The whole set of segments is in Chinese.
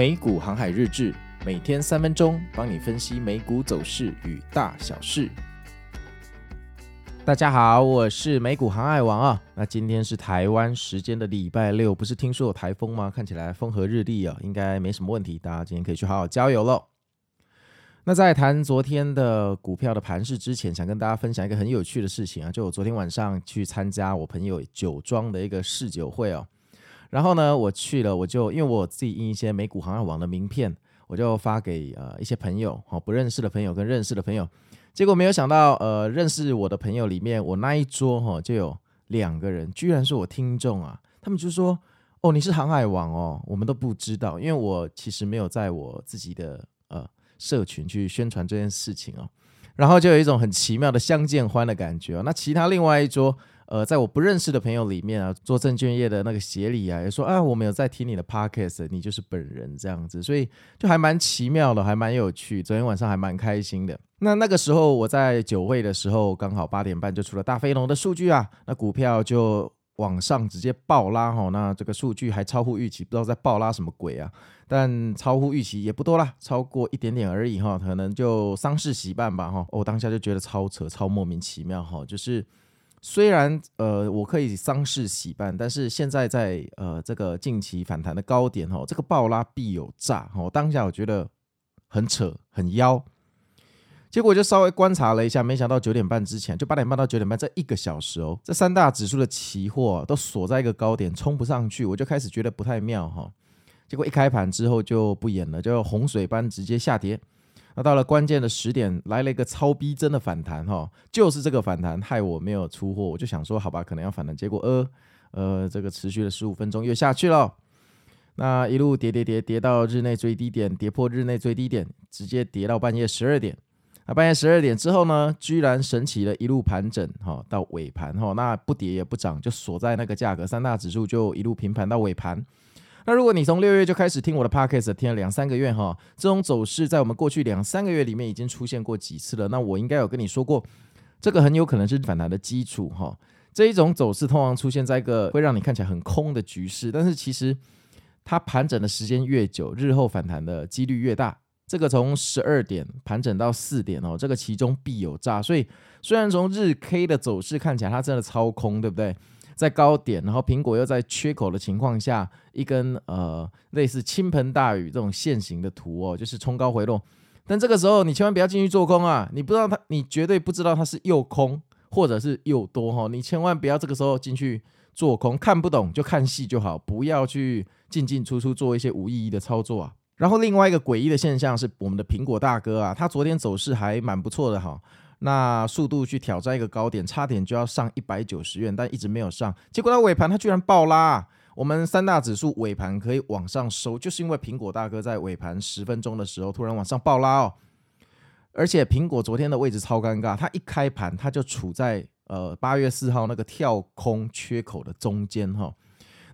美股航海日志，每天三分钟，帮你分析美股走势与大小事。大家好，我是美股航海王啊。那今天是台湾时间的礼拜六，不是听说有台风吗？看起来风和日丽啊，应该没什么问题。大家今天可以去好好郊游喽。那在谈昨天的股票的盘势之前，想跟大家分享一个很有趣的事情啊，就我昨天晚上去参加我朋友酒庄的一个试酒会哦。然后呢，我去了，我就因为我自己印一些美股航海王的名片，我就发给呃一些朋友，好不认识的朋友跟认识的朋友，结果没有想到，呃，认识我的朋友里面，我那一桌哈就有两个人，居然是我听众啊，他们就说，哦，你是航海王哦，我们都不知道，因为我其实没有在我自己的呃社群去宣传这件事情哦，然后就有一种很奇妙的相见欢的感觉哦，那其他另外一桌。呃，在我不认识的朋友里面啊，做证券业的那个协理啊，也说啊，我没有在听你的 podcast，你就是本人这样子，所以就还蛮奇妙的，还蛮有趣。昨天晚上还蛮开心的。那那个时候我在酒会的时候，刚好八点半就出了大非农的数据啊，那股票就往上直接暴拉哈，那这个数据还超乎预期，不知道在暴拉什么鬼啊？但超乎预期也不多啦，超过一点点而已哈，可能就丧事喜办吧哈。我当下就觉得超扯，超莫名其妙哈，就是。虽然呃我可以丧事喜办，但是现在在呃这个近期反弹的高点哦，这个暴拉必有诈哦。当下我觉得很扯很妖，结果就稍微观察了一下，没想到九点半之前，就八点半到九点半这一个小时哦，这三大指数的期货都锁在一个高点，冲不上去，我就开始觉得不太妙哈。结果一开盘之后就不演了，就洪水般直接下跌。那到了关键的十点，来了一个超逼真的反弹哈，就是这个反弹害我没有出货，我就想说好吧，可能要反弹，结果呃呃，这个持续了十五分钟又下去了，那一路跌跌跌跌到日内最低点，跌破日内最低点，直接跌到半夜十二点，那半夜十二点之后呢，居然神奇的一路盘整哈，到尾盘哈，那不跌也不涨，就锁在那个价格，三大指数就一路平盘到尾盘。那如果你从六月就开始听我的 podcast，听了两三个月哈，这种走势在我们过去两三个月里面已经出现过几次了。那我应该有跟你说过，这个很有可能是反弹的基础哈。这一种走势通常出现在一个会让你看起来很空的局势，但是其实它盘整的时间越久，日后反弹的几率越大。这个从十二点盘整到四点哦，这个其中必有诈。所以虽然从日 K 的走势看起来它真的超空，对不对？在高点，然后苹果又在缺口的情况下，一根呃类似倾盆大雨这种线形的图哦，就是冲高回落。但这个时候你千万不要进去做空啊！你不知道它，你绝对不知道它是又空或者是又多哈！你千万不要这个时候进去做空，看不懂就看戏就好，不要去进进出出做一些无意义的操作啊。然后另外一个诡异的现象是，我们的苹果大哥啊，他昨天走势还蛮不错的哈。那速度去挑战一个高点，差点就要上一百九十元，但一直没有上。结果到尾盘，它居然爆拉。我们三大指数尾盘可以往上收，就是因为苹果大哥在尾盘十分钟的时候突然往上爆拉哦。而且苹果昨天的位置超尴尬，它一开盘它就处在呃八月四号那个跳空缺口的中间哈。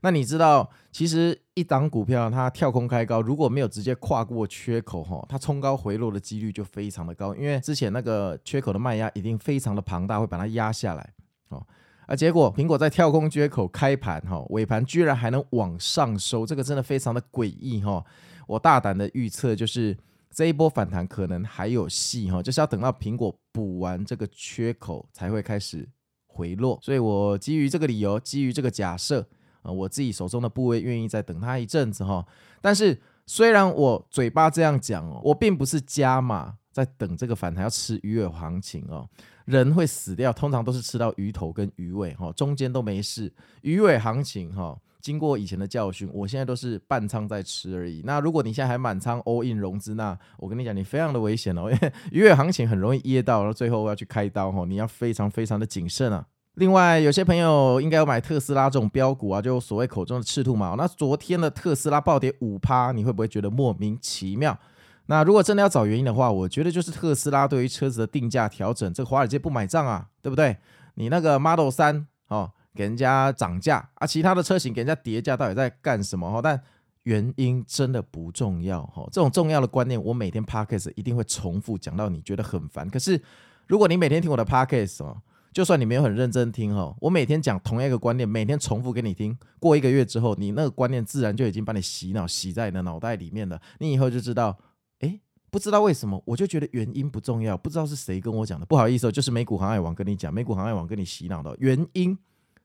那你知道，其实一档股票它跳空开高，如果没有直接跨过缺口哈，它冲高回落的几率就非常的高，因为之前那个缺口的卖压一定非常的庞大，会把它压下来哦。啊，结果苹果在跳空缺口开盘哈，尾盘居然还能往上收，这个真的非常的诡异哈。我大胆的预测就是这一波反弹可能还有戏哈，就是要等到苹果补完这个缺口才会开始回落。所以我基于这个理由，基于这个假设。啊，我自己手中的部位愿意再等它一阵子哈，但是虽然我嘴巴这样讲哦，我并不是加码在等这个反弹要吃鱼尾行情哦，人会死掉，通常都是吃到鱼头跟鱼尾哈，中间都没事。鱼尾行情哈，经过以前的教训，我现在都是半仓在吃而已。那如果你现在还满仓 all in 融资，那我跟你讲，你非常的危险哦，因为鱼尾行情很容易噎到，然后最后要去开刀哈，你要非常非常的谨慎啊。另外，有些朋友应该有买特斯拉这种标股啊，就所谓口中的赤兔马。那昨天的特斯拉暴跌五趴，你会不会觉得莫名其妙？那如果真的要找原因的话，我觉得就是特斯拉对于车子的定价调整，这华尔街不买账啊，对不对？你那个 Model 3哦，给人家涨价啊，其他的车型给人家跌价，到底在干什么？哈，但原因真的不重要哈。这种重要的观念，我每天 Podcast 一定会重复讲到你觉得很烦。可是如果你每天听我的 Podcast 哦。就算你没有很认真听哈，我每天讲同样一个观念，每天重复给你听，过一个月之后，你那个观念自然就已经把你洗脑洗在你的脑袋里面了。你以后就知道，诶，不知道为什么，我就觉得原因不重要，不知道是谁跟我讲的，不好意思哦，就是美股航海王跟你讲，美股航海王跟你洗脑的原因。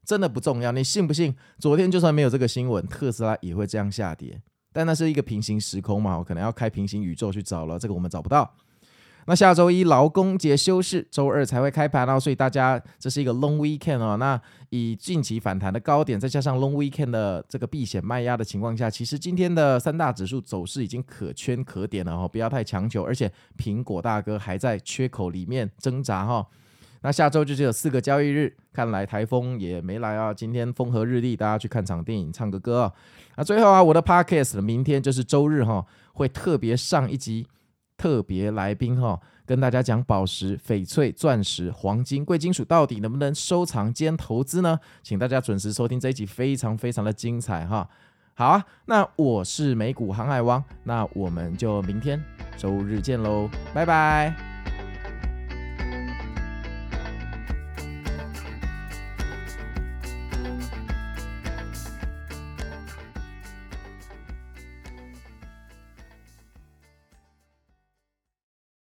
真的不重要，你信不信？昨天就算没有这个新闻，特斯拉也会这样下跌。但那是一个平行时空嘛，我可能要开平行宇宙去找了，这个我们找不到。那下周一劳工节休市，周二才会开盘哦，所以大家这是一个 long weekend 哦。那以近期反弹的高点，再加上 long weekend 的这个避险卖压的情况下，其实今天的三大指数走势已经可圈可点了哦，不要太强求，而且苹果大哥还在缺口里面挣扎哈。那下周就只有四个交易日，看来台风也没来啊。今天风和日丽，大家去看场电影、唱个歌啊。那最后啊，我的 podcast 明天就是周日哈，会特别上一集特别来宾哈，跟大家讲宝石、翡翠、钻石、黄金、贵金属到底能不能收藏兼投资呢？请大家准时收听这一集，非常非常的精彩哈。好啊，那我是美股航海王，那我们就明天周日见喽，拜拜。